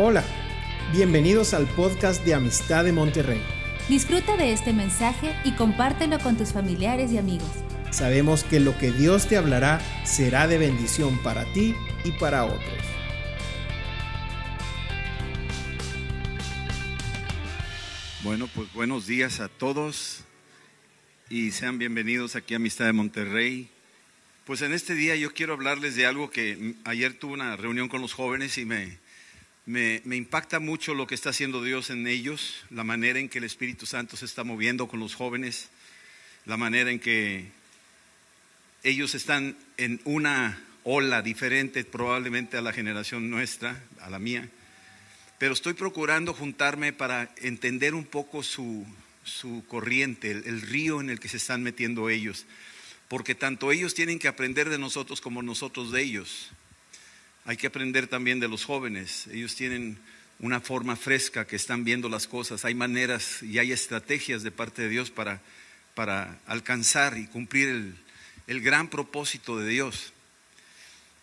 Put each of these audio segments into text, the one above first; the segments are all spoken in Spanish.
Hola, bienvenidos al podcast de Amistad de Monterrey. Disfruta de este mensaje y compártelo con tus familiares y amigos. Sabemos que lo que Dios te hablará será de bendición para ti y para otros. Bueno, pues buenos días a todos y sean bienvenidos aquí a Amistad de Monterrey. Pues en este día yo quiero hablarles de algo que ayer tuve una reunión con los jóvenes y me, me, impacta mucho lo que está haciendo Dios en ellos, la manera en que el Espíritu Santo se está moviendo con los jóvenes, la manera en que ellos están en una ola diferente probablemente a la generación nuestra, a la mía, pero estoy procurando juntarme para entender un poco su, corriente, el río en el que se están metiendo ellos, porque tanto ellos tienen que aprender de nosotros como nosotros de ellos. Hay que aprender también de los jóvenes. Ellos tienen una forma fresca que están viendo las cosas. Hay maneras y hay estrategias de parte de Dios para, para alcanzar y cumplir el, el gran propósito de Dios.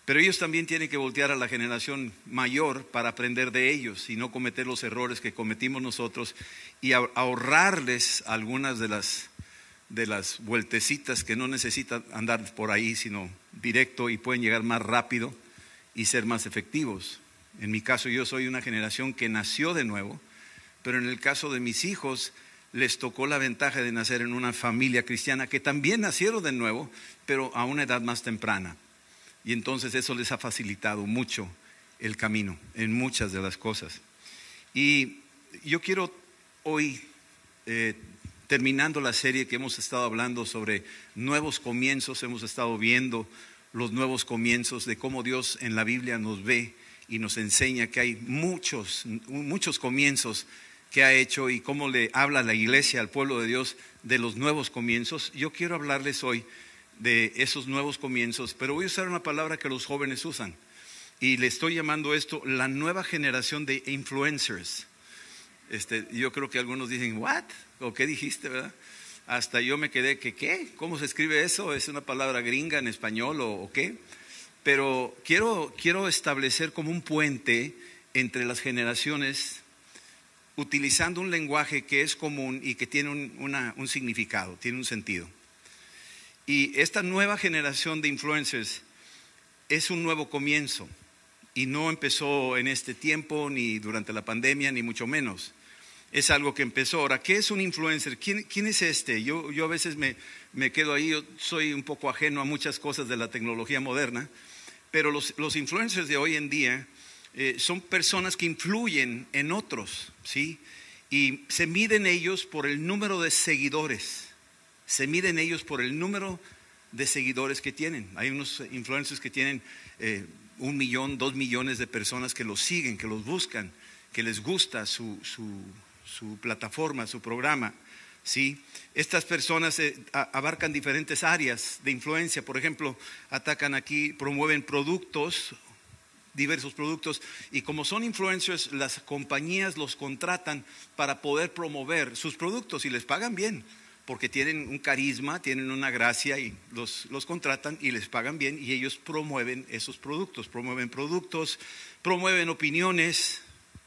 Pero ellos también tienen que voltear a la generación mayor para aprender de ellos y no cometer los errores que cometimos nosotros y ahorrarles algunas de las, de las vueltecitas que no necesitan andar por ahí, sino directo y pueden llegar más rápido y ser más efectivos. En mi caso yo soy una generación que nació de nuevo, pero en el caso de mis hijos les tocó la ventaja de nacer en una familia cristiana que también nacieron de nuevo, pero a una edad más temprana. Y entonces eso les ha facilitado mucho el camino en muchas de las cosas. Y yo quiero hoy, eh, terminando la serie que hemos estado hablando sobre nuevos comienzos, hemos estado viendo los nuevos comienzos, de cómo Dios en la Biblia nos ve y nos enseña que hay muchos, muchos comienzos que ha hecho y cómo le habla la iglesia al pueblo de Dios de los nuevos comienzos. Yo quiero hablarles hoy de esos nuevos comienzos, pero voy a usar una palabra que los jóvenes usan y le estoy llamando esto la nueva generación de influencers. Este, yo creo que algunos dicen, ¿what? ¿O qué dijiste, verdad? Hasta yo me quedé que, ¿qué? ¿Cómo se escribe eso? ¿Es una palabra gringa en español o, qué? Pero quiero, quiero establecer como un puente entre las generaciones utilizando un lenguaje que es común y que tiene un, un significado, tiene un sentido. Y esta nueva generación de influencers es un nuevo comienzo y no empezó en este tiempo ni durante la pandemia ni mucho menos es algo que empezó. Ahora, ¿qué es un influencer? ¿Quién, es este? Yo, yo a veces me, me, quedo ahí, yo soy un poco ajeno a muchas cosas de la tecnología moderna, pero los, los influencers de hoy en día eh, son personas que influyen en otros, ¿sí? Y se miden ellos por el número de seguidores, se miden ellos por el número de seguidores que tienen. Hay unos influencers que tienen eh, un millón, dos millones de personas que los siguen, que los buscan, que les gusta su, su su plataforma, su programa. ¿sí? Estas personas eh, abarcan diferentes áreas de influencia. Por ejemplo, atacan aquí, promueven productos, diversos productos, y como son influencers, las compañías los contratan para poder promover sus productos y les pagan bien porque tienen un carisma, tienen una gracia y los, los, contratan y les pagan bien y ellos promueven esos productos, promueven productos, promueven opiniones,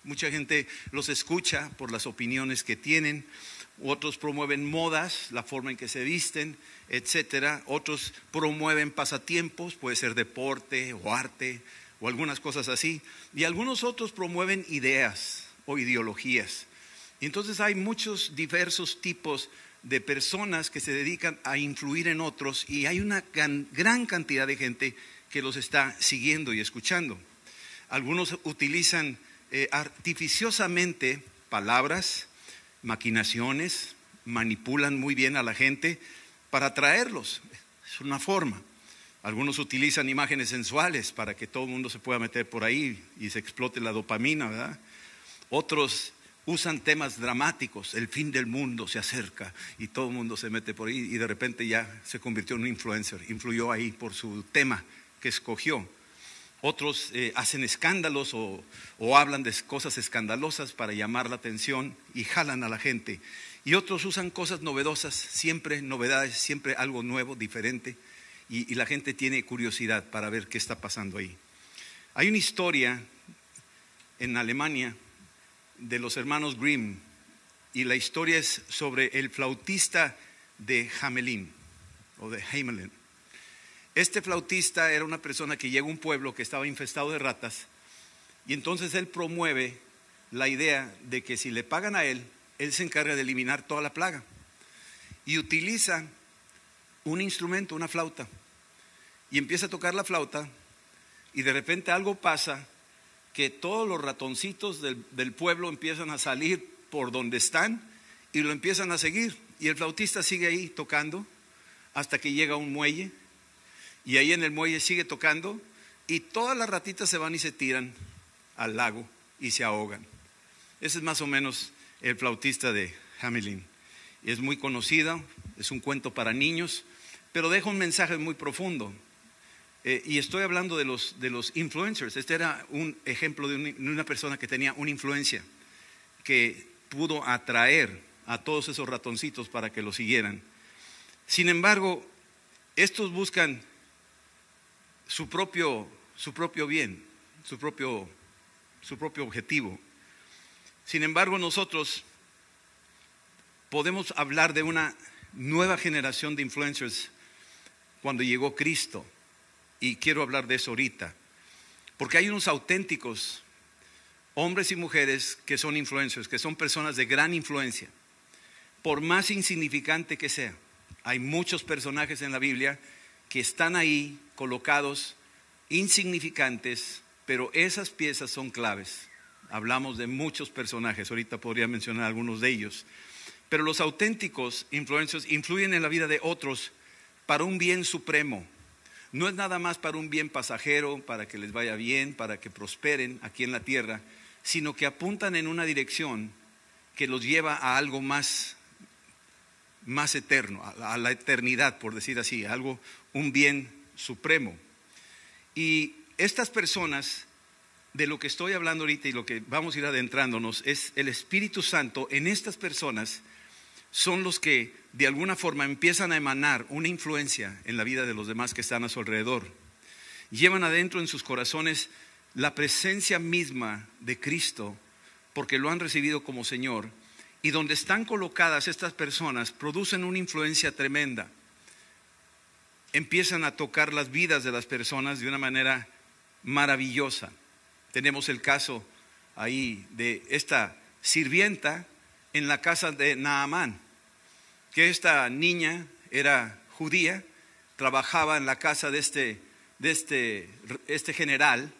Mucha gente los escucha por las opiniones que tienen. Otros promueven modas, la forma en que se visten, etcétera. Otros promueven pasatiempos, puede ser deporte o arte o algunas cosas así. Y algunos otros promueven ideas o ideologías. Entonces hay muchos diversos tipos de personas que se dedican a influir en otros y hay una gran cantidad de gente que los está siguiendo y escuchando. Algunos utilizan eh, artificiosamente palabras, maquinaciones, manipulan muy bien a la gente para atraerlos. Es una forma. Algunos utilizan imágenes sensuales para que todo el mundo se pueda meter por ahí y se explote la dopamina, ¿verdad? Otros usan temas dramáticos, el fin del mundo se acerca y todo el mundo se mete por ahí y de repente ya se convirtió en un influencer, influyó ahí por su tema que escogió. Otros eh, hacen escándalos o, hablan de cosas escandalosas para llamar la atención y jalan a la gente. Y otros usan cosas novedosas, siempre novedades, siempre algo nuevo, diferente. Y, y la gente tiene curiosidad para ver qué está pasando ahí. Hay una historia en Alemania de los hermanos Grimm y la historia es sobre el flautista de Hamelin o de Hamelin. Este flautista era una persona que llega a un pueblo que estaba infestado de ratas y entonces él promueve la idea de que si le pagan a él, él se encarga de eliminar toda la plaga. Y utiliza un instrumento, una flauta, y empieza a tocar la flauta y de repente algo pasa que todos los ratoncitos del, del pueblo empiezan a salir por donde están y lo empiezan a seguir. Y el flautista sigue ahí tocando hasta que llega un muelle y ahí en el muelle sigue tocando y todas las ratitas se van y se tiran al lago y se ahogan. Ese es más o menos el flautista de Hamelin. Es muy conocido, es un cuento para niños, pero deja un mensaje muy profundo. Eh, y estoy hablando de los, de los influencers. Este era un ejemplo de una persona que tenía una influencia, que pudo atraer a todos esos ratoncitos para que lo siguieran. Sin embargo, estos buscan su propio, su propio bien, su propio, su propio objetivo. Sin embargo, nosotros podemos hablar de una nueva generación de influencers cuando llegó Cristo. Y quiero hablar de eso ahorita. Porque hay unos auténticos hombres y mujeres que son influencers, que son personas de gran influencia, por más insignificante que sea. Hay muchos personajes en la Biblia que están ahí colocados insignificantes, pero esas piezas son claves. Hablamos de muchos personajes, ahorita podría mencionar algunos de ellos. Pero los auténticos influencers influyen en la vida de otros para un bien supremo. No es nada más para un bien pasajero, para que les vaya bien, para que prosperen aquí en la tierra, sino que apuntan en una dirección que los lleva a algo más, más eterno, a, la eternidad, por decir así, algo, un bien supremo. Y estas personas, de lo que estoy hablando ahorita y lo que vamos a ir adentrándonos, es el Espíritu Santo en estas personas son los que de alguna forma empiezan a emanar una influencia en la vida de los demás que están a su alrededor. Llevan adentro en sus corazones la presencia misma de Cristo porque lo han recibido como Señor. Y donde están colocadas estas personas producen una influencia tremenda. Empiezan a tocar las vidas de las personas de una manera maravillosa. Tenemos el caso ahí de esta sirvienta en la casa de Naamán, que esta niña era judía, trabajaba en la casa de este, de este, este general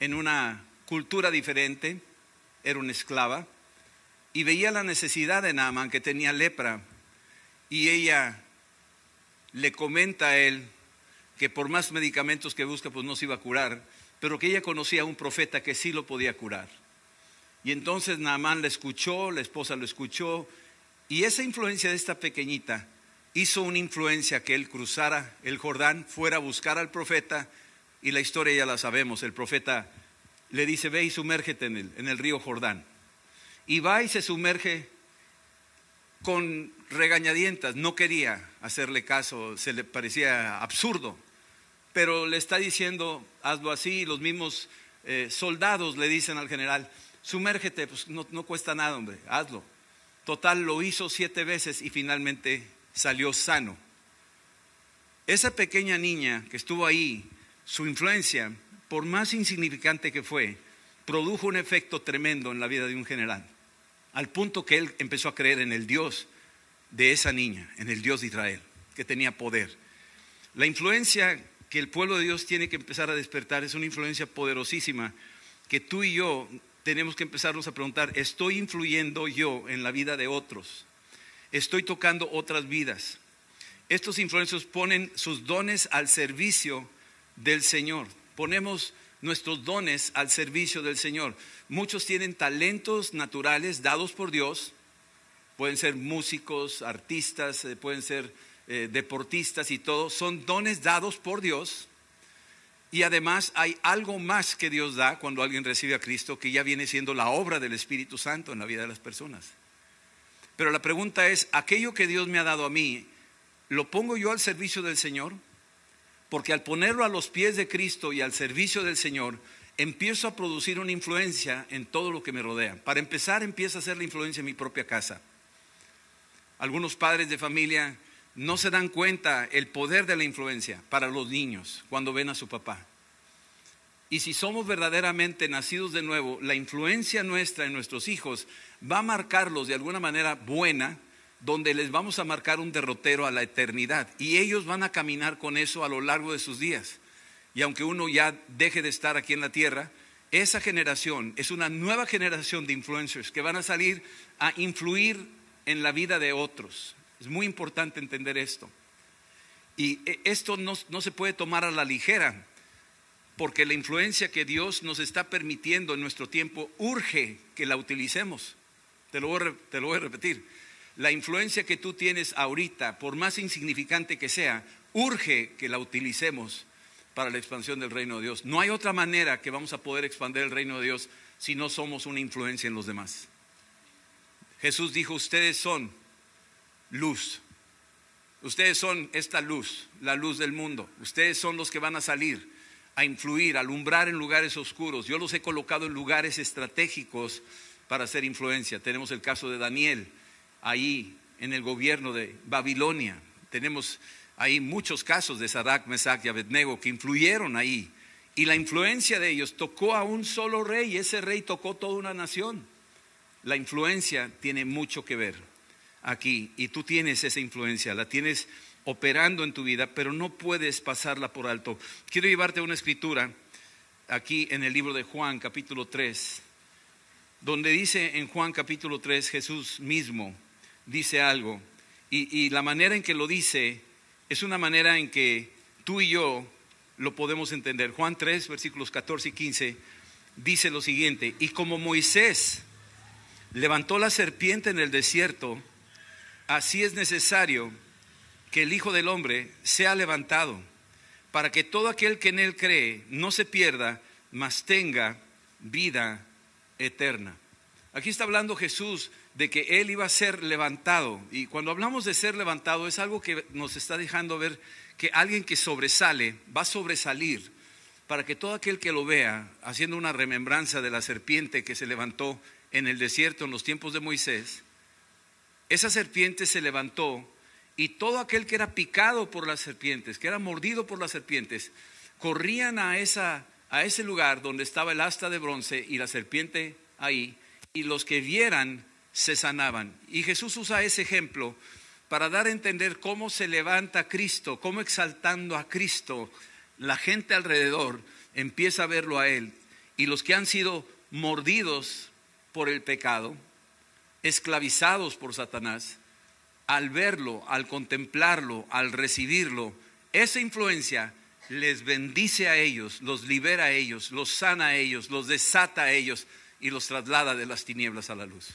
en una cultura diferente, era una esclava, y veía la necesidad de Naaman, que tenía lepra, y ella le comenta a él que por más medicamentos que busca, pues no se iba a curar, pero que ella conocía a un profeta que sí lo podía curar. Y entonces Naamán le escuchó, la esposa lo escuchó, y esa influencia de esta pequeñita hizo una influencia que él cruzara el Jordán, fuera a buscar al profeta, y la historia ya la sabemos, el profeta le dice, ve y sumérgete en el, en el río Jordán. Y va y se sumerge con regañadientas, no quería hacerle caso, se le parecía absurdo, pero le está diciendo, hazlo así, los mismos eh, soldados le dicen al general, sumérgete, pues no, no cuesta nada, hombre, hazlo. Total, lo hizo siete veces y finalmente salió sano. Esa pequeña niña que estuvo ahí su influencia, por más insignificante que fue, produjo un efecto tremendo en la vida de un general, al punto que él empezó a creer en el Dios de esa niña, en el Dios de Israel, que tenía poder. La influencia que el pueblo de Dios tiene que empezar a despertar es una influencia poderosísima que tú y yo tenemos que empezarnos a preguntar, ¿estoy influyendo yo en la vida de otros? ¿Estoy tocando otras vidas? Estos influencers ponen sus dones al servicio del Señor. Ponemos nuestros dones al servicio del Señor. Muchos tienen talentos naturales dados por Dios. Pueden ser músicos, artistas, eh, pueden ser eh, deportistas y todo. Son dones dados por Dios. Y además hay algo más que Dios da cuando alguien recibe a Cristo, que ya viene siendo la obra del Espíritu Santo en la vida de las personas. Pero la pregunta es, ¿aquello que Dios me ha dado a mí, lo pongo yo al servicio del Señor? Porque al ponerlo a los pies de Cristo y al servicio del Señor, empiezo a producir una influencia en todo lo que me rodea. Para empezar, empieza a hacer la influencia en mi propia casa. Algunos padres de familia no se dan cuenta el poder de la influencia para los niños cuando ven a su papá. Y si somos verdaderamente nacidos de nuevo, la influencia nuestra en nuestros hijos va a marcarlos de alguna manera buena, donde les vamos a marcar un derrotero a la eternidad. Y ellos van a caminar con eso a lo largo de sus días. Y aunque uno ya deje de estar aquí en la tierra, esa generación es una nueva generación de influencers que van a salir a influir en la vida de otros. Es muy importante entender esto. Y e, esto no, se puede tomar a la ligera, porque la influencia que Dios nos está permitiendo en nuestro tiempo urge que la utilicemos. Te lo, voy, te lo voy a repetir. La influencia que tú tienes ahorita, por más insignificante que sea, urge que la utilicemos para la expansión del reino de Dios. No hay otra manera que vamos a poder expandir el reino de Dios si no somos una influencia en los demás. Jesús dijo, ustedes son luz. Ustedes son esta luz, la luz del mundo. Ustedes son los que van a salir a influir, a alumbrar en lugares oscuros. Yo los he colocado en lugares estratégicos para hacer influencia. Tenemos el caso de Daniel, ahí en el gobierno de Babilonia. Tenemos hay muchos casos de Sadak, Mesach y Abednego que influyeron ahí. Y la influencia de ellos tocó a un solo rey, ese rey tocó toda una nación. La influencia tiene mucho que ver aquí y tú tienes esa influencia, la tienes operando en tu vida, pero no puedes pasarla por alto. Quiero llevarte una escritura aquí en el libro de Juan capítulo 3, donde dice en Juan capítulo 3 Jesús mismo dice algo y, la manera en que lo dice es una manera en que tú y yo lo podemos entender. Juan 3, versículos 14 y 15, dice lo siguiente, y como Moisés levantó la serpiente en el desierto, así es necesario que el Hijo del Hombre sea levantado, para que todo aquel que en él cree no se pierda, mas tenga vida eterna. Aquí está hablando Jesús de que Él iba a ser levantado. Y cuando hablamos de ser levantado es algo que nos está dejando ver que alguien que sobresale va a sobresalir para que todo aquel que lo vea, haciendo una remembranza de la serpiente que se levantó en el desierto en los tiempos de Moisés, esa serpiente se levantó y todo aquel que era picado por las serpientes, que era mordido por las serpientes, corrían a, esa, a ese lugar donde estaba el asta de bronce y la serpiente ahí, y los que vieran se sanaban. Y Jesús usa ese ejemplo para dar a entender cómo se levanta Cristo, cómo exaltando a Cristo, la gente alrededor empieza a verlo a Él. Y los que han sido mordidos por el pecado, esclavizados por Satanás, al verlo, al contemplarlo, al recibirlo, esa influencia les bendice a ellos, los libera a ellos, los sana a ellos, los desata a ellos y los traslada de las tinieblas a la luz.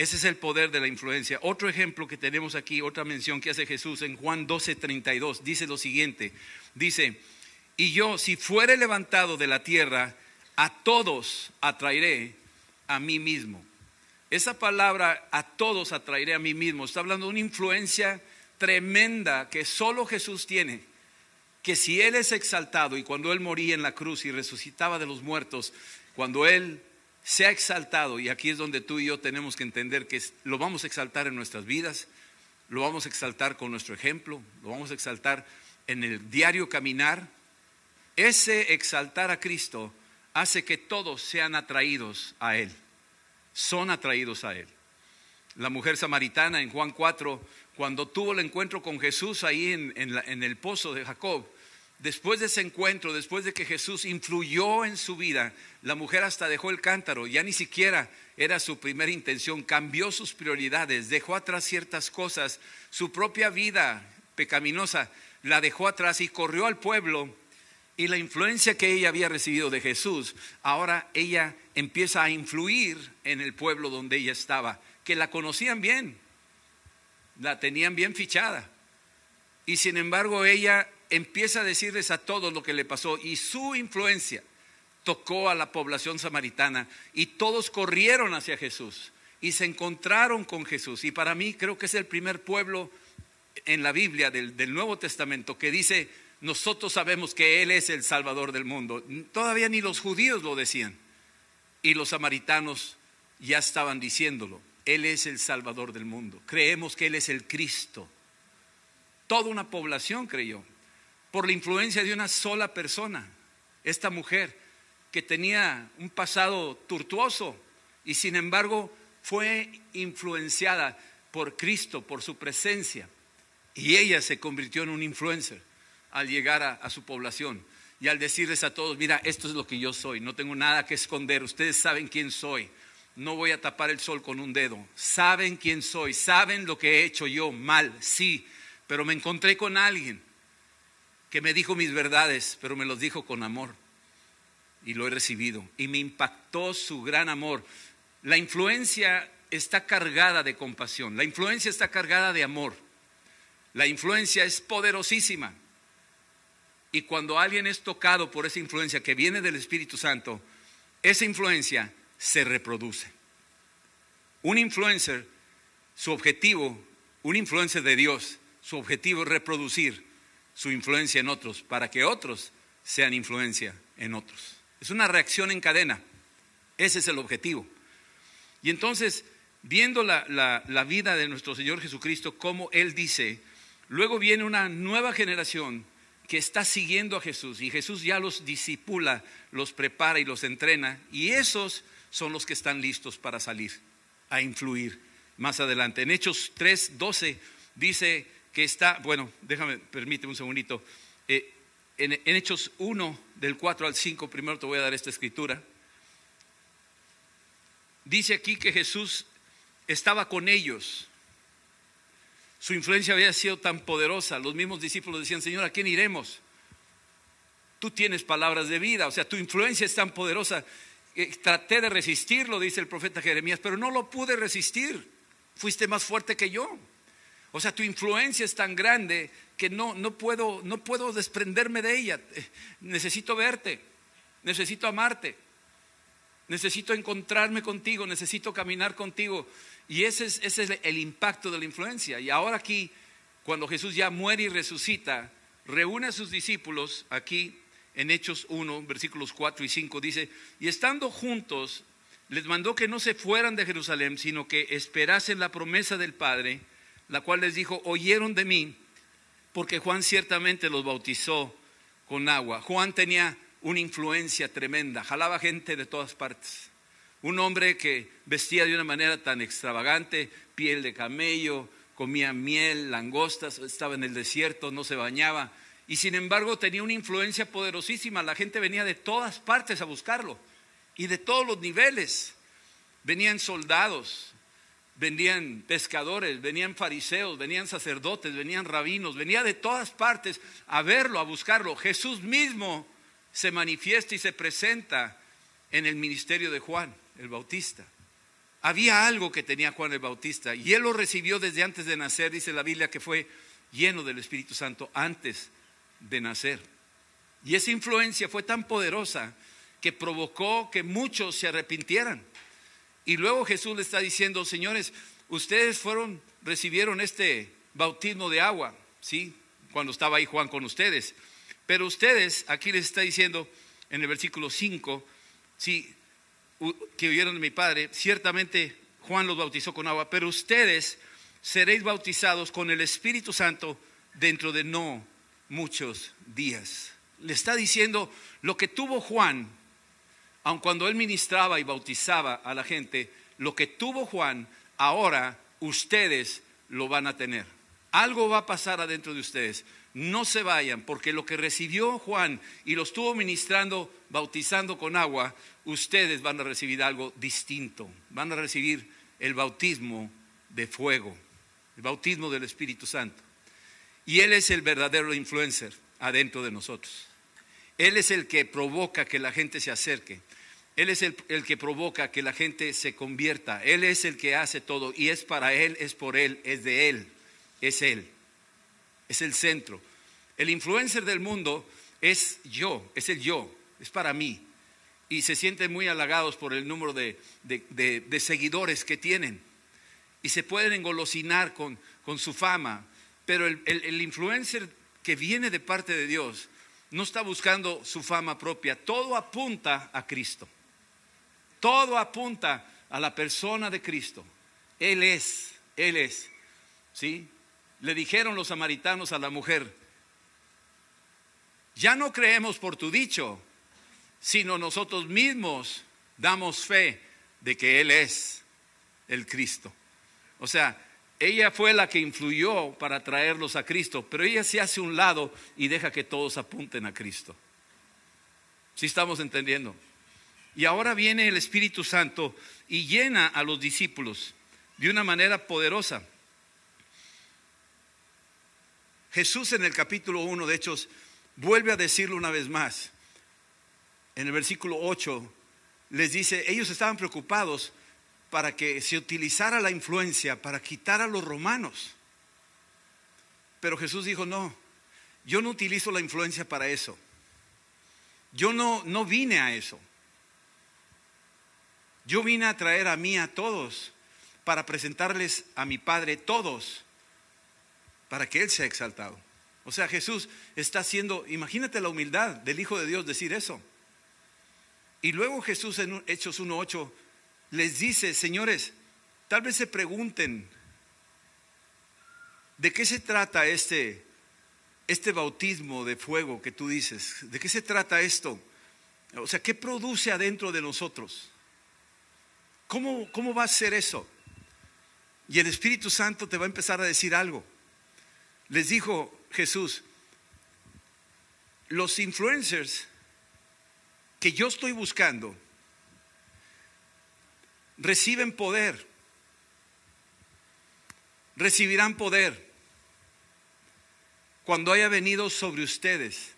Ese es el poder de la influencia. Otro ejemplo que tenemos aquí, otra mención que hace Jesús en Juan 12:32, dice lo siguiente, dice, y yo si fuere levantado de la tierra, a todos atraeré a mí mismo. Esa palabra, a todos atraeré a mí mismo, está hablando de una influencia tremenda que solo Jesús tiene, que si Él es exaltado y cuando Él moría en la cruz y resucitaba de los muertos, cuando Él sea exaltado, y aquí es donde tú y yo tenemos que entender que lo vamos a exaltar en nuestras vidas, lo vamos a exaltar con nuestro ejemplo, lo vamos a exaltar en el diario caminar. Ese exaltar a Cristo hace que todos sean atraídos a Él, son atraídos a Él. La mujer samaritana en Juan 4, cuando tuvo el encuentro con Jesús ahí en, en el pozo de Jacob, Después de ese encuentro, después de que Jesús influyó en su vida, la mujer hasta dejó el cántaro, ya ni siquiera era su primera intención, cambió sus prioridades, dejó atrás ciertas cosas, su propia vida pecaminosa la dejó atrás y corrió al pueblo y la influencia que ella había recibido de Jesús, ahora ella empieza a influir en el pueblo donde ella estaba, que la conocían bien, la tenían bien fichada. Y sin embargo ella empieza a decirles a todos lo que le pasó y su influencia tocó a la población samaritana y todos corrieron hacia Jesús y se encontraron con Jesús. Y para mí creo que es el primer pueblo en la Biblia del, Nuevo Testamento que dice, nosotros sabemos que Él es el Salvador del mundo. Todavía ni los judíos lo decían. Y los samaritanos ya estaban diciéndolo. Él es el Salvador del mundo. Creemos que Él es el Cristo. Toda una población creyó. Por la influencia de una sola persona. Esta mujer que tenía un pasado tortuoso y sin embargo fue influenciada por Cristo, por su presencia. Y ella se convirtió en un influencer al llegar a, su población y al decirles a todos, mira, esto es lo que yo soy, no tengo nada que esconder, ustedes saben quién soy, no voy a tapar el sol con un dedo, saben quién soy, saben lo que he hecho yo mal, sí, pero me encontré con alguien que me dijo mis verdades, pero me los dijo con amor y lo he recibido y me impactó su gran amor. La influencia está cargada de compasión, la influencia está cargada de amor, la influencia es poderosísima. Y cuando alguien es tocado por esa influencia que viene del Espíritu Santo, esa influencia se reproduce. Un influencer, su objetivo, un influencer de Dios, su objetivo es reproducir su influencia en otros para que otros sean influencia en otros. Es una reacción en cadena. Ese es el objetivo. Y entonces, viendo la, la vida de nuestro Señor Jesucristo, como Él dice, luego viene una nueva generación que está siguiendo a Jesús y Jesús ya los disipula, los prepara y los entrena y esos son los que están listos para salir a influir más adelante. En Hechos 3, 12 dice que está, bueno, déjame, permíteme un segundito, eh, en, Hechos 1 del 4 al 5, primero te voy a dar esta escritura, dice aquí que Jesús estaba con ellos su influencia había sido tan poderosa. Los mismos discípulos decían, Señor, ¿a quién iremos? Tú tienes palabras de vida, o sea, tu influencia es tan poderosa. Traté de resistirlo, dice el profeta Jeremías, pero no lo pude resistir. Fuiste más fuerte que yo. O sea, tu influencia es tan grande que no, no, puedo, no puedo desprenderme de ella. Eh, necesito verte, necesito amarte, necesito encontrarme contigo, necesito caminar contigo. Y ese es, ese es el impacto de la influencia. Y ahora aquí, cuando Jesús ya muere y resucita, reúne a sus discípulos aquí en Hechos 1, versículos 4 y 5, dice, y estando juntos, les mandó que no se fueran de Jerusalén, sino que esperasen la promesa del Padre, la cual les dijo, oyeron de mí, porque Juan ciertamente los bautizó con agua. Juan tenía una influencia tremenda, jalaba gente de todas partes. Un hombre que vestía de una manera tan extravagante, piel de camello, comía miel, langostas, estaba en el desierto, no se bañaba. Y sin embargo tenía una influencia poderosísima. La gente venía de todas partes a buscarlo y de todos los niveles. Venían soldados, venían pescadores, venían fariseos, venían sacerdotes, venían rabinos, venía de todas partes a verlo, a buscarlo. Jesús mismo se manifiesta y se presenta en el ministerio de Juan el Bautista. Había algo que tenía Juan el Bautista y él lo recibió desde antes de nacer, dice la Biblia, que fue lleno del Espíritu Santo antes de nacer. Y esa influencia fue tan poderosa que provocó que muchos se arrepintieran. Y luego Jesús le está diciendo, señores, ustedes fueron, recibieron este bautismo de agua, ¿sí? Cuando estaba ahí Juan con ustedes. Pero ustedes, aquí les está diciendo en el versículo 5, sí, que oyeron de mi Padre, ciertamente Juan los bautizó con agua, pero ustedes seréis bautizados con el Espíritu Santo dentro de no muchos días. Le está diciendo lo que tuvo Juan, aun cuando él ministraba y bautizaba a la gente, lo que tuvo Juan, ahora ustedes lo van a tener. Algo va a pasar adentro de ustedes. No se vayan, porque lo que recibió Juan y lo estuvo ministrando, bautizando con agua, ustedes van a recibir algo distinto. Van a recibir el bautismo de fuego, el bautismo del Espíritu Santo. Y Él es el verdadero influencer adentro de nosotros. Él es el que provoca que la gente se acerque. Él es el, el, que provoca que la gente se convierta. Él es el que hace todo. Y es para Él, es por Él, es de Él, es Él. Es el centro. El influencer del mundo es yo, es el yo, es para mí y se sienten muy halagados por el número de, seguidores que tienen y se pueden engolosinar con, su fama. Pero el, influencer que viene de parte de Dios no está buscando su fama propia, todo apunta a Cristo. Todo apunta a la persona de Cristo. Él es, Él es. ¿Sí? Le dijeron los samaritanos a la mujer, ya no creemos por tu dicho, sino nosotros mismos damos fe de que Él es el Cristo. O sea, ella fue la que influyó para traerlos a Cristo, pero ella se hace un lado y deja que todos apunten a Cristo. ¿Sí estamos entendiendo? Y ahora viene el Espíritu Santo y llena a los discípulos de una manera poderosa. Jesús en el capítulo 1 de Hechos vuelve a decirlo una vez más. En el versículo 8 les dice, ellos estaban preocupados para que se utilizara la influencia para quitar a los romanos. Pero Jesús dijo, no, yo no utilizo la influencia para eso. Yo no, no vine a eso. Yo vine a traer a mí a todos para presentarles a mi Padre todos, para que Él sea exaltado. O sea, Jesús está haciendo, imagínate la humildad del Hijo de Dios decir eso. Y luego Jesús en Hechos 1.8 les dice, señores, tal vez se pregunten, ¿de qué se trata este, este bautismo de fuego que tú dices? ¿De qué se trata esto? O sea, ¿qué produce adentro de nosotros? ¿Cómo, cómo va a ser eso? Y el Espíritu Santo te va a empezar a decir algo. Les dijo Jesús, los influencers que yo estoy buscando reciben poder, recibirán poder cuando haya venido sobre ustedes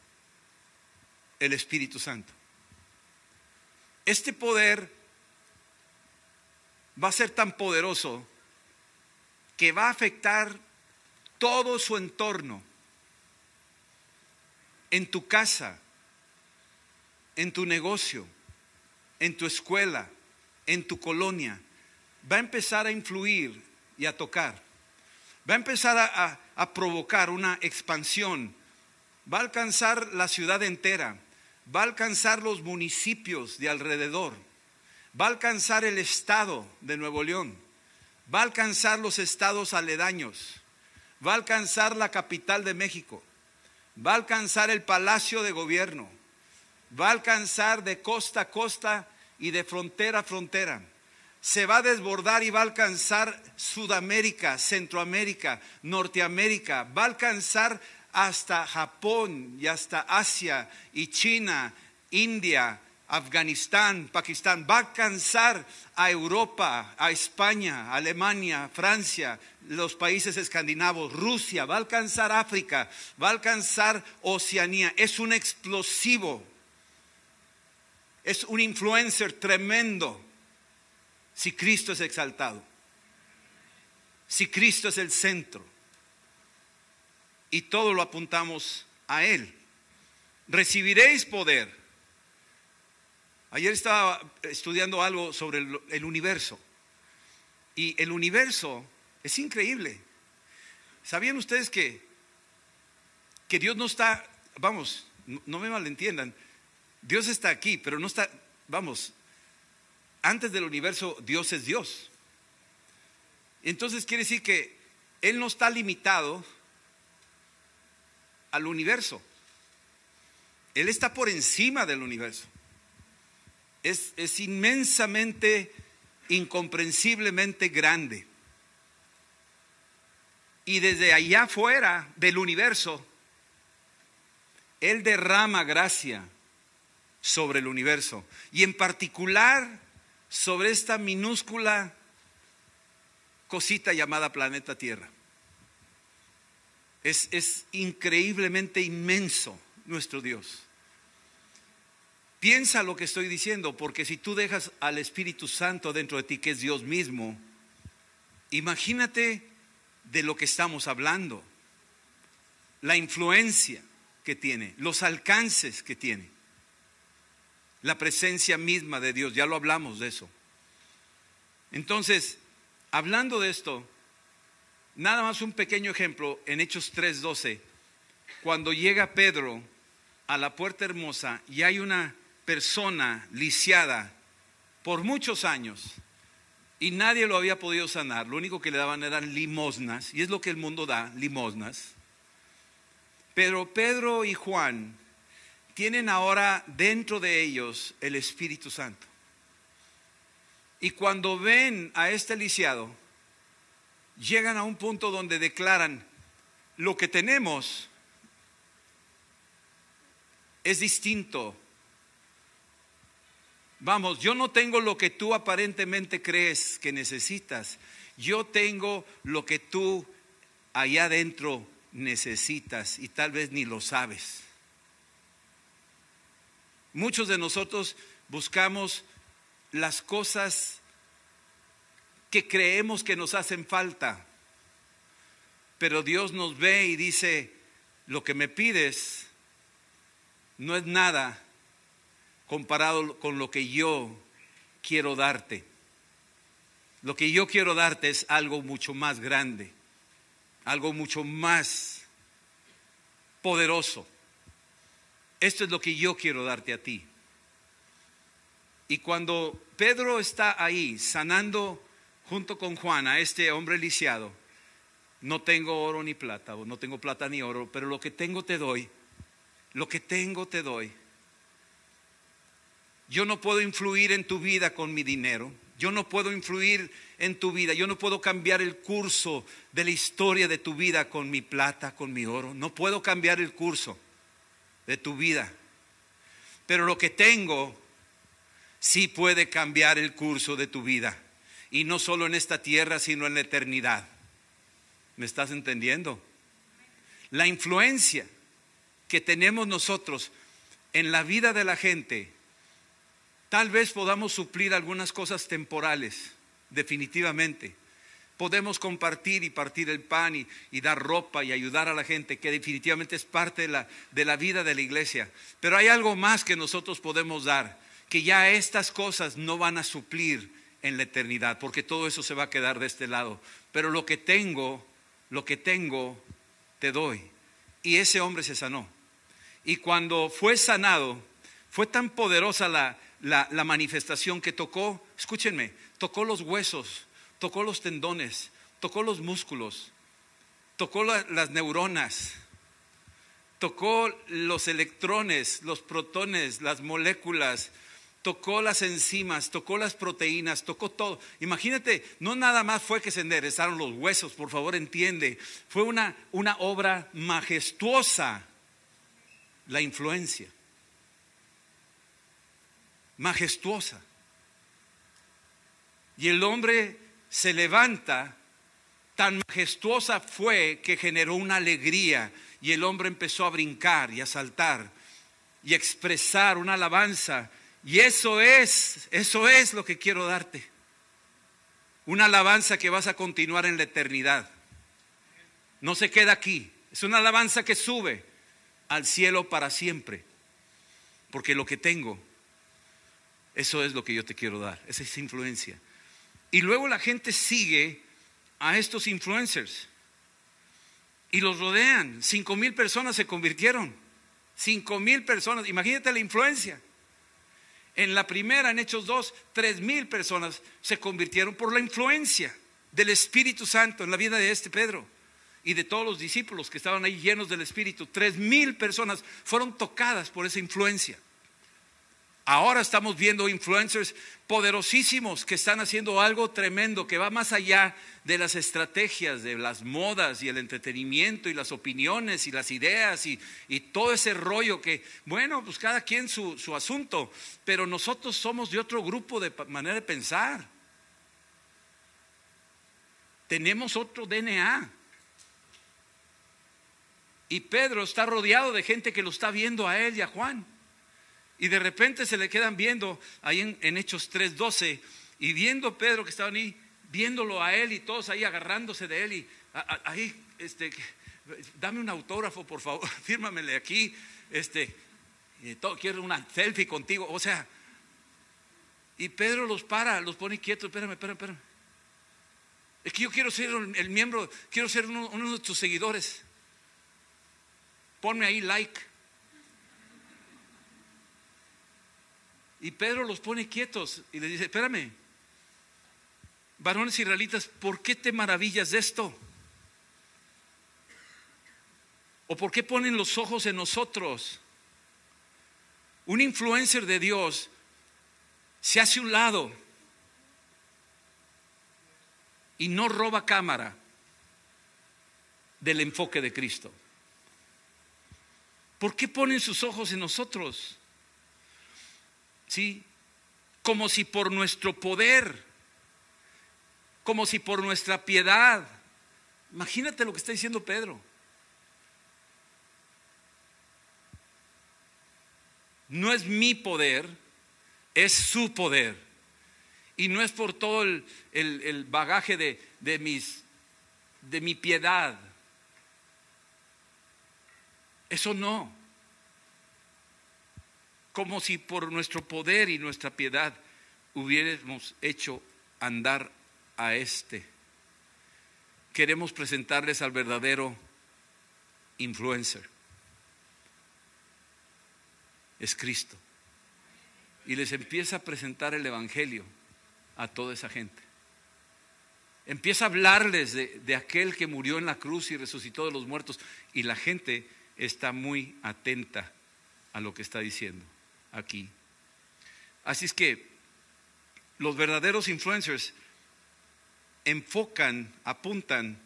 el Espíritu Santo. Este poder va a ser tan poderoso que va a afectar todo su entorno, en tu casa, en tu negocio, en tu escuela, en tu colonia, va a empezar a influir y a tocar. Va a empezar a, provocar una expansión. Va a alcanzar la ciudad entera. Va a alcanzar los municipios de alrededor. Va a alcanzar el estado de Nuevo León. Va a alcanzar los estados aledaños. Va a alcanzar la capital de México. Va a alcanzar el palacio de gobierno. Va a alcanzar de costa a costa y de frontera a frontera. Se va a desbordar y va a alcanzar Sudamérica, Centroamérica, Norteamérica, va a alcanzar hasta Japón y hasta Asia y China, India, Afganistán, Pakistán, va a alcanzar a Europa, a España, Alemania, Francia, los países escandinavos, Rusia, va a alcanzar África, va a alcanzar Oceanía. Es un explosivo es un influencer tremendo si Cristo es exaltado, si Cristo es el centro y todo lo apuntamos a Él. Recibiréis poder. Ayer estaba estudiando algo sobre el, universo y el universo es increíble. ¿Sabían ustedes que, que Dios no está, vamos, no me malentiendan, Dios está aquí, pero no está, vamos, antes del universo Dios es Dios. Entonces quiere decir que Él no está limitado al universo. Él está por encima del universo. Es, inmensamente, incomprensiblemente grande. Y desde allá afuera del universo, Él derrama gracia sobre el universo y en particular sobre esta minúscula cosita llamada planeta Tierra. Es, increíblemente inmenso nuestro Dios. Piensa lo que estoy diciendo, porque si tú dejas al Espíritu Santo dentro de ti, que es Dios mismo, imagínate de lo que estamos hablando, la influencia que tiene, los alcances que tiene la presencia misma de Dios. Ya lo hablamos de eso. Entonces, hablando de esto, nada más un pequeño ejemplo en Hechos 3:12. cuando llega Pedro a la puerta hermosa y hay una persona lisiada por muchos años y nadie lo había podido sanar, lo único que le daban eran limosnas, y es lo que el mundo da, limosnas. Pero Pedro y Juan tienen ahora dentro de ellos el Espíritu Santo. Y cuando ven a este lisiado, llegan a un punto donde declaran, lo que tenemos es distinto. Vamos, yo no tengo lo que tú aparentemente crees que necesitas. Yo tengo lo que tú allá adentro necesitas y tal vez ni lo sabes. Muchos de nosotros buscamos las cosas que creemos que nos hacen falta. Pero Dios nos ve y dice, lo que me pides no es nada comparado con lo que yo quiero darte. Lo que yo quiero darte es algo mucho más grande, algo mucho más poderoso. Esto es lo que yo quiero darte a ti. Y cuando Pedro está ahí sanando junto con Juan a este hombre lisiado, no tengo oro ni plata, o no tengo plata ni oro, pero lo que tengo te doy, lo que tengo te doy. Yo no puedo influir en tu vida con mi dinero, yo no puedo influir en tu vida, yo no puedo cambiar el curso de la historia de tu vida con mi plata, con mi oro, no puedo cambiar el curso de tu vida. Pero lo que tengo sí puede cambiar el curso de tu vida. Y no solo en esta tierra, sino en la eternidad. ¿Me estás entendiendo? La influencia que tenemos nosotros en la vida de la gente, tal vez podamos suplir algunas cosas temporales, definitivamente. Podemos compartir y partir el pan y, dar ropa y ayudar a la gente, que definitivamente es parte de la, de la vida de la iglesia. Pero hay algo más que nosotros podemos dar que ya estas cosas no van a suplir en la eternidad, porque todo eso se va a quedar de este lado. Pero lo que tengo, lo que tengo, te doy. Y ese hombre se sanó. Y cuando fue sanado, fue tan poderosa la, la, la manifestación que tocó, escúchenme, tocó los huesos, tocó los tendones, tocó los músculos, tocó la, las neuronas, tocó los electrones, los protones, las moléculas, tocó las enzimas, tocó las proteínas, tocó todo. Imagínate, no nada más fue que se enderezaron los huesos, por favor entiende, fue una, una obra majestuosa la influencia. Majestuosa. Y el hombre se levanta, tan majestuosa fue que generó una alegría y el hombre empezó a brincar y a saltar y a expresar una alabanza y eso es, eso es lo que quiero darte. Una alabanza que vas a continuar en la eternidad. No se queda aquí. Es una alabanza que sube al cielo para siempre. Porque lo que tengo, eso es lo que yo te quiero dar. Esa es influencia. Y luego la gente sigue a estos influencers. Y los rodean. Cinco mil personas se convirtieron. Cinco mil personas. Imagínate la influencia. En la primera, en Hechos 2, tres mil personas se convirtieron por la influencia del Espíritu Santo en la vida de este Pedro y de todos los discípulos que estaban ahí llenos del Espíritu. Tres mil personas fueron tocadas por esa influencia. Ahora estamos viendo influencers poderosísimos que están haciendo algo tremendo que va más allá de las estrategias, de las modas y el entretenimiento y las opiniones y las ideas y, todo ese rollo que, bueno, pues cada quien su, su asunto, pero nosotros somos de otro grupo de manera de pensar. Tenemos otro DNA. Y Pedro está rodeado de gente que lo está viendo a él y a Juan. Y de repente se le quedan viendo ahí en, en Hechos 3:12 y viendo Pedro que estaban ahí, viéndolo a él y todos ahí agarrándose de él y ahí, este, dame un autógrafo por favor, fírmamele aquí, este, todo, quiero una selfie contigo, o sea, y Pedro los para, los pone quietos, espérame, espérame, espérame. Es que yo quiero ser el miembro, quiero ser uno, uno de tus seguidores. ponme ahí like. Y Pedro los pone quietos y les dice, espérame, varones israelitas, ¿por qué te maravillas de esto? ¿O por qué ponen los ojos en nosotros? Un influencer de Dios se hace un lado y no roba cámara del enfoque de Cristo. ¿Por qué ponen sus ojos en nosotros? ¿Sí? Como si por nuestro poder, como si por nuestra piedad. Imagínate lo que está diciendo Pedro. No es mi poder, es su poder. Y no es por todo el, bagaje de, de, mis, de mi piedad. Eso no. Como si por nuestro poder y nuestra piedad hubiéramos hecho andar a este. Queremos presentarles al verdadero influencer. Es Cristo. Y les empieza a presentar el Evangelio a toda esa gente. Empieza a hablarles de, aquel que murió en la cruz y resucitó de los muertos. Y la gente está muy atenta a lo que está diciendo aquí. Así es que los verdaderos influencers enfocan, apuntan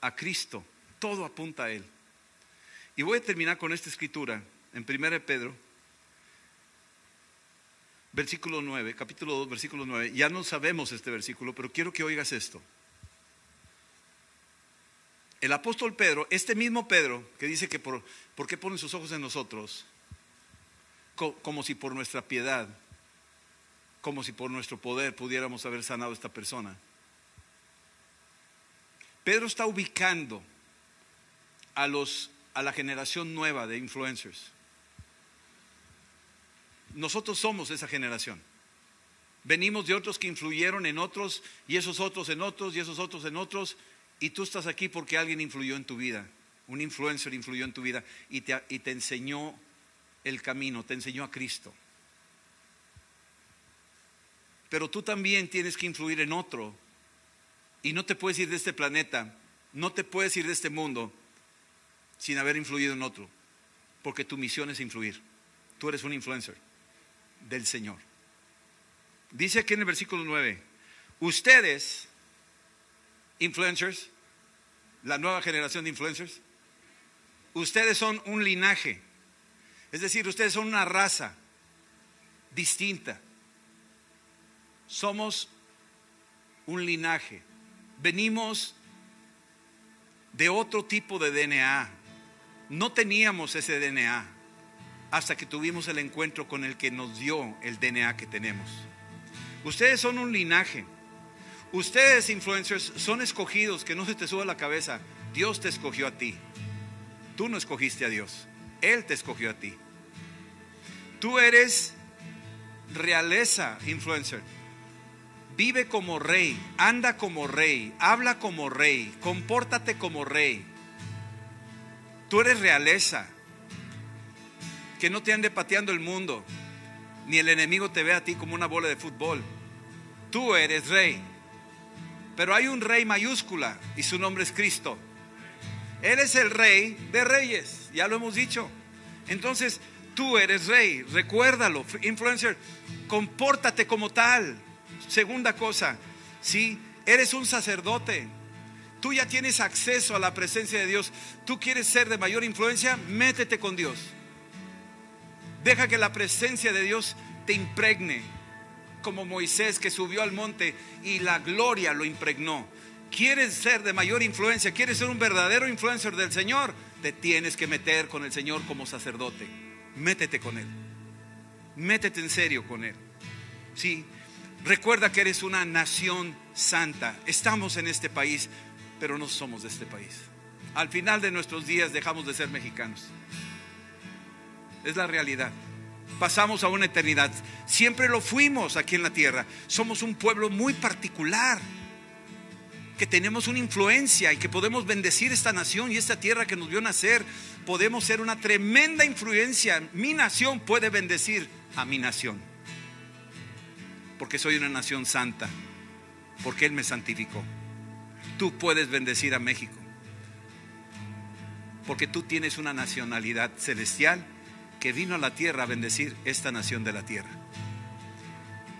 a Cristo. Todo apunta a Él. Y voy a terminar con esta escritura en 1 Pedro versículo 9, capítulo 2, versículo 9. Ya no sabemos este versículo, pero quiero que oigas esto. El apóstol Pedro, este mismo Pedro, que dice que por, ¿por qué ponen sus ojos en nosotros? Como si por nuestra piedad, como si por nuestro poder pudiéramos haber sanado a esta persona. Pedro está ubicando a, los, a la generación nueva de influencers nosotros somos esa generación. Venimos de otros que influyeron en otros y esos otros en otros y esos otros en otros y tú estás aquí porque alguien influyó en tu vida, un influencer influyó en tu vida y te, y te enseñó el camino, te enseñó a Cristo. Pero tú también tienes que influir en otro y no te puedes ir de este planeta, no te puedes ir de este mundo sin haber influido en otro, porque tu misión es influir. Tú eres un influencer del Señor. Dice aquí en el versículo 9, ustedes, influencers, la nueva generación de influencers, ustedes son un linaje, es decir, ustedes son una raza distinta. Somos un linaje, venimos de otro tipo de DNA, no teníamos ese DNA hasta que tuvimos el encuentro con el que nos dio el DNA que tenemos. Ustedes son un linaje. Ustedes, influencers, son escogidos, que no se te suba la cabeza. Dios te escogió a ti. Tú no escogiste a Dios. Él te escogió a ti. Tú eres realeza, influencer. Vive como rey, anda como rey, habla como rey, compórtate como rey. Tú eres realeza que no te ande pateando el mundo, ni el enemigo te ve a ti como una bola de fútbol. Tú eres rey. Pero hay un rey mayúscula y su nombre es Cristo. Él es el rey de reyes, ya lo hemos dicho. Entonces, tú eres rey, recuérdalo, influencer, compórtate como tal. Segunda cosa, si eres un sacerdote, tú ya tienes acceso a la presencia de Dios, tú quieres ser de mayor influencia, métete con Dios. Deja que la presencia de Dios te impregne, como Moisés que subió al monte y la gloria lo impregnó. ¿Quieres ser de mayor influencia? ¿Quieres ser un verdadero influencer del Señor? Te tienes que meter con el Señor como sacerdote. Métete con Él. Métete en serio con Él. Sí, recuerda que eres una nación santa. Estamos en este país, pero no somos de este país. Al final de nuestros días dejamos de ser mexicanos es la realidad. Pasamos a una eternidad. Siempre lo fuimos aquí en la tierra. Somos un pueblo muy particular. Que tenemos una influencia y que podemos bendecir esta nación y esta tierra que nos vio nacer. Podemos ser una tremenda influencia. Mi nación puede bendecir a mi nación. Porque soy una nación santa. Porque Él me santificó. Tú puedes bendecir a México. Porque tú tienes una nacionalidad celestial que vino a la tierra a bendecir esta nación de la tierra.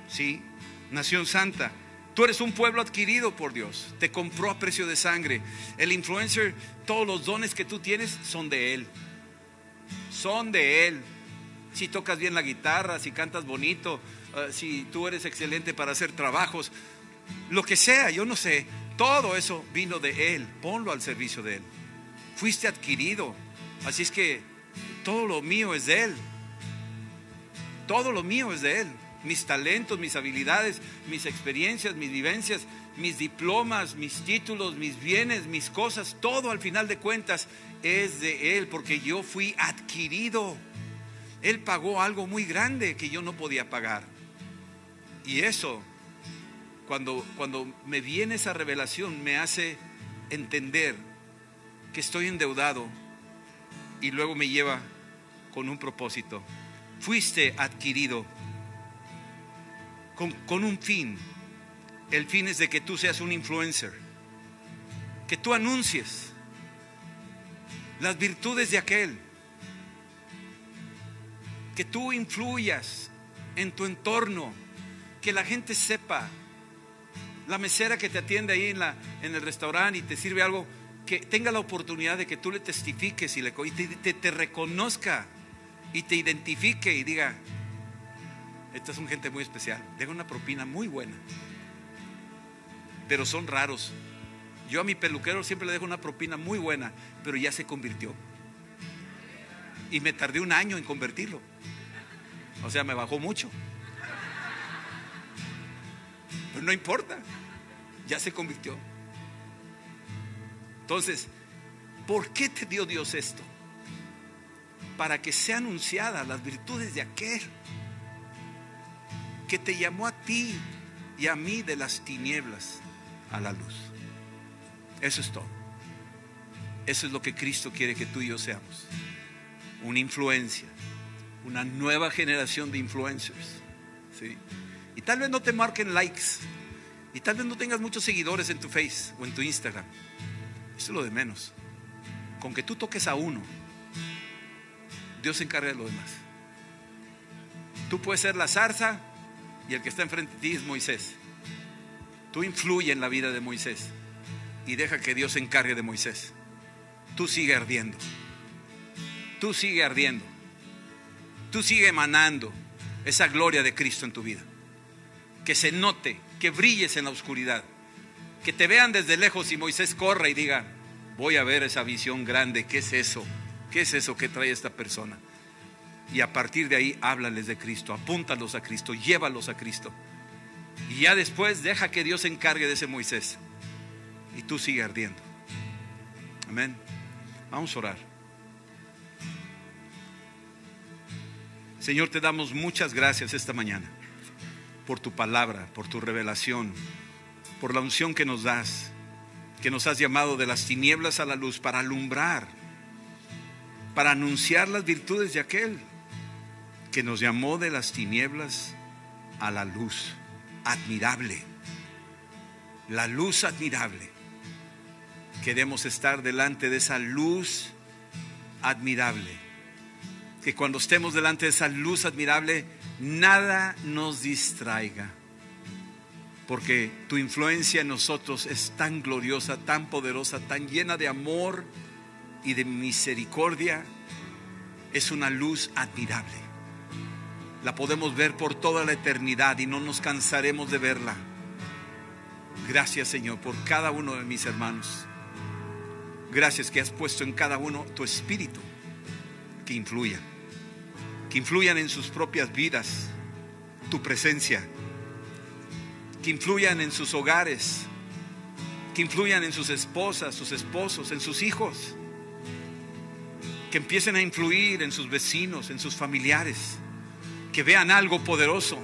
Sí, nación santa. Tú eres un pueblo adquirido por Dios. Te compró a precio de sangre. El influencer, todos los dones que tú tienes son de Él. Son de Él. Si tocas bien la guitarra, si cantas bonito, uh, si tú eres excelente para hacer trabajos, lo que sea, yo no sé. Todo eso vino de Él. Ponlo al servicio de Él. Fuiste adquirido. Así es que todo lo mío es de Él. Todo lo mío es de Él mis talentos, mis habilidades, mis experiencias, mis vivencias, mis diplomas, mis títulos, mis bienes, mis cosas, todo al final de cuentas es de Él, porque yo fui adquirido. Él pagó algo muy grande que yo no podía pagar. Y eso, cuando, cuando me viene esa revelación, me hace entender que estoy endeudado y luego me lleva con un propósito. Fuiste adquirido con, un fin. El fin es de que tú seas un influencer, que tú anuncies las virtudes de aquel, que tú influyas en tu entorno, que la gente sepa, la mesera que te atiende ahí en, la, en el restaurante y te sirve algo, que tenga la oportunidad de que tú le testifiques y, le, te, te reconozca y te identifique y diga, esta es un gente muy especial. Deja una propina muy buena. Pero son raros. Yo a mi peluquero siempre le dejo una propina muy buena, pero ya se convirtió. Y me tardé un año en convertirlo. O sea, me bajó mucho. Pero no importa. Ya se convirtió. Entonces, ¿por qué te dio Dios esto? Para que sea anunciada las virtudes de aquel que te llamó a ti y a mí de las tinieblas a la luz. Eso es todo. Eso es lo que Cristo quiere que tú y yo seamos. Una influencia, una nueva generación de influencers. ¿sí? Y tal vez no te marquen likes. Y tal vez no tengas muchos seguidores en tu Face o en tu Instagram. Eso es lo de menos. Con que tú toques a uno, Dios se encarga de lo demás. Tú puedes ser la zarza y el que está enfrente de ti es Moisés. Tú influye en la vida de Moisés y deja que Dios se encargue de Moisés. Tú sigue ardiendo. Tú sigue ardiendo. Tú sigue emanando esa gloria de Cristo en tu vida. Que se note, que brilles en la oscuridad. Que te vean desde lejos y Moisés corra y diga, voy a ver esa visión grande. ¿Qué es eso? ¿Qué es eso que trae esta persona? Y a partir de ahí háblales de Cristo, apúntalos a Cristo, llévalos a Cristo. Y ya después deja que Dios se encargue de ese Moisés. Y tú sigue ardiendo. Amén. Vamos a orar. Señor, te damos muchas gracias esta mañana por tu palabra, por tu revelación, por la unción que nos das, que nos has llamado de las tinieblas a la luz para alumbrar, para anunciar las virtudes de aquel que nos llamó de las tinieblas a la luz admirable. La luz admirable. Queremos estar delante de esa luz admirable. Que cuando estemos delante de esa luz admirable, nada nos distraiga. Porque tu influencia en nosotros es tan gloriosa, tan poderosa, tan llena de amor y de misericordia. Es una luz admirable la podemos ver por toda la eternidad y no nos cansaremos de verla. Gracias Señor por cada uno de mis hermanos. Gracias que has puesto en cada uno tu espíritu que influya, que influyan en sus propias vidas, tu presencia, que influyan en sus hogares, que influyan en sus esposas, sus esposos, en sus hijos, que empiecen a influir en sus vecinos, en sus familiares que vean algo poderoso,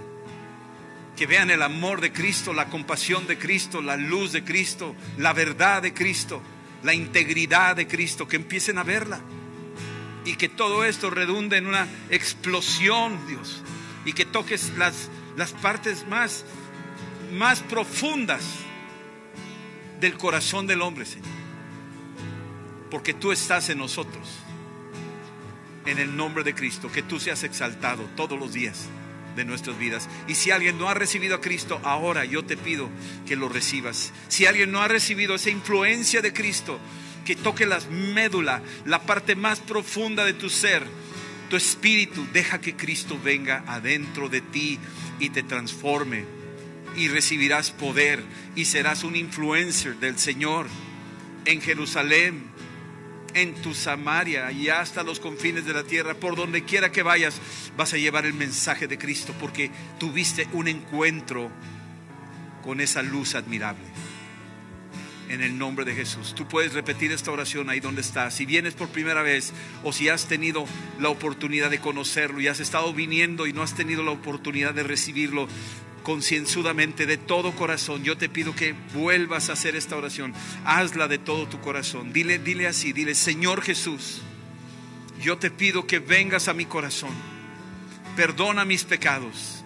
que vean el amor de Cristo, la compasión de Cristo, la luz de Cristo, la verdad de Cristo, la integridad de Cristo, que empiecen a verla. Y que todo esto redunde en una explosión, Dios. Y que toques las, las partes más, más profundas del corazón del hombre, Señor. Porque tú estás en nosotros. En el nombre de Cristo, que tú seas exaltado todos los días de nuestras vidas. Y si alguien no ha recibido a Cristo, ahora yo te pido que lo recibas. Si alguien no ha recibido esa influencia de Cristo, que toque las médula, la parte más profunda de tu ser, tu espíritu, deja que Cristo venga adentro de ti y te transforme. Y recibirás poder y serás un influencer del Señor en Jerusalén, en tu Samaria y hasta los confines de la tierra, por donde quiera que vayas, vas a llevar el mensaje de Cristo porque tuviste un encuentro con esa luz admirable. En el nombre de Jesús. Tú puedes repetir esta oración ahí donde estás. Si vienes por primera vez o si has tenido la oportunidad de conocerlo y has estado viniendo y no has tenido la oportunidad de recibirlo, concienzudamente, de todo corazón, yo te pido que vuelvas a hacer esta oración. Hazla de todo tu corazón. Dile, dile así, dile, Señor Jesús, yo te pido que vengas a mi corazón. Perdona mis pecados.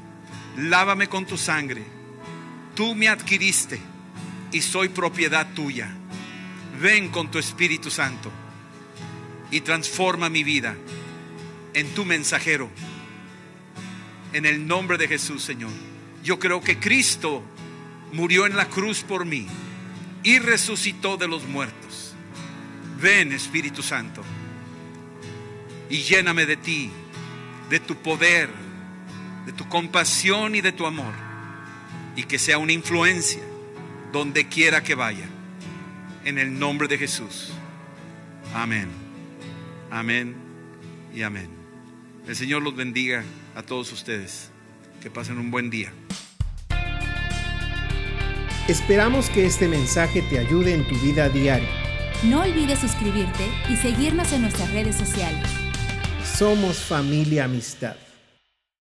Lávame con tu sangre. Tú me adquiriste y soy propiedad tuya. Ven con tu Espíritu Santo y transforma mi vida en tu mensajero. En el nombre de Jesús, Señor. Yo creo que Cristo murió en la cruz por mí y resucitó de los muertos. Ven, Espíritu Santo, y lléname de ti, de tu poder, de tu compasión y de tu amor, y que sea una influencia donde quiera que vaya. En el nombre de Jesús. Amén. Amén y amén. El Señor los bendiga a todos ustedes. Que pasen un buen día. Esperamos que este mensaje te ayude en tu vida diaria. No olvides suscribirte y seguirnos en nuestras redes sociales. Somos familia amistad.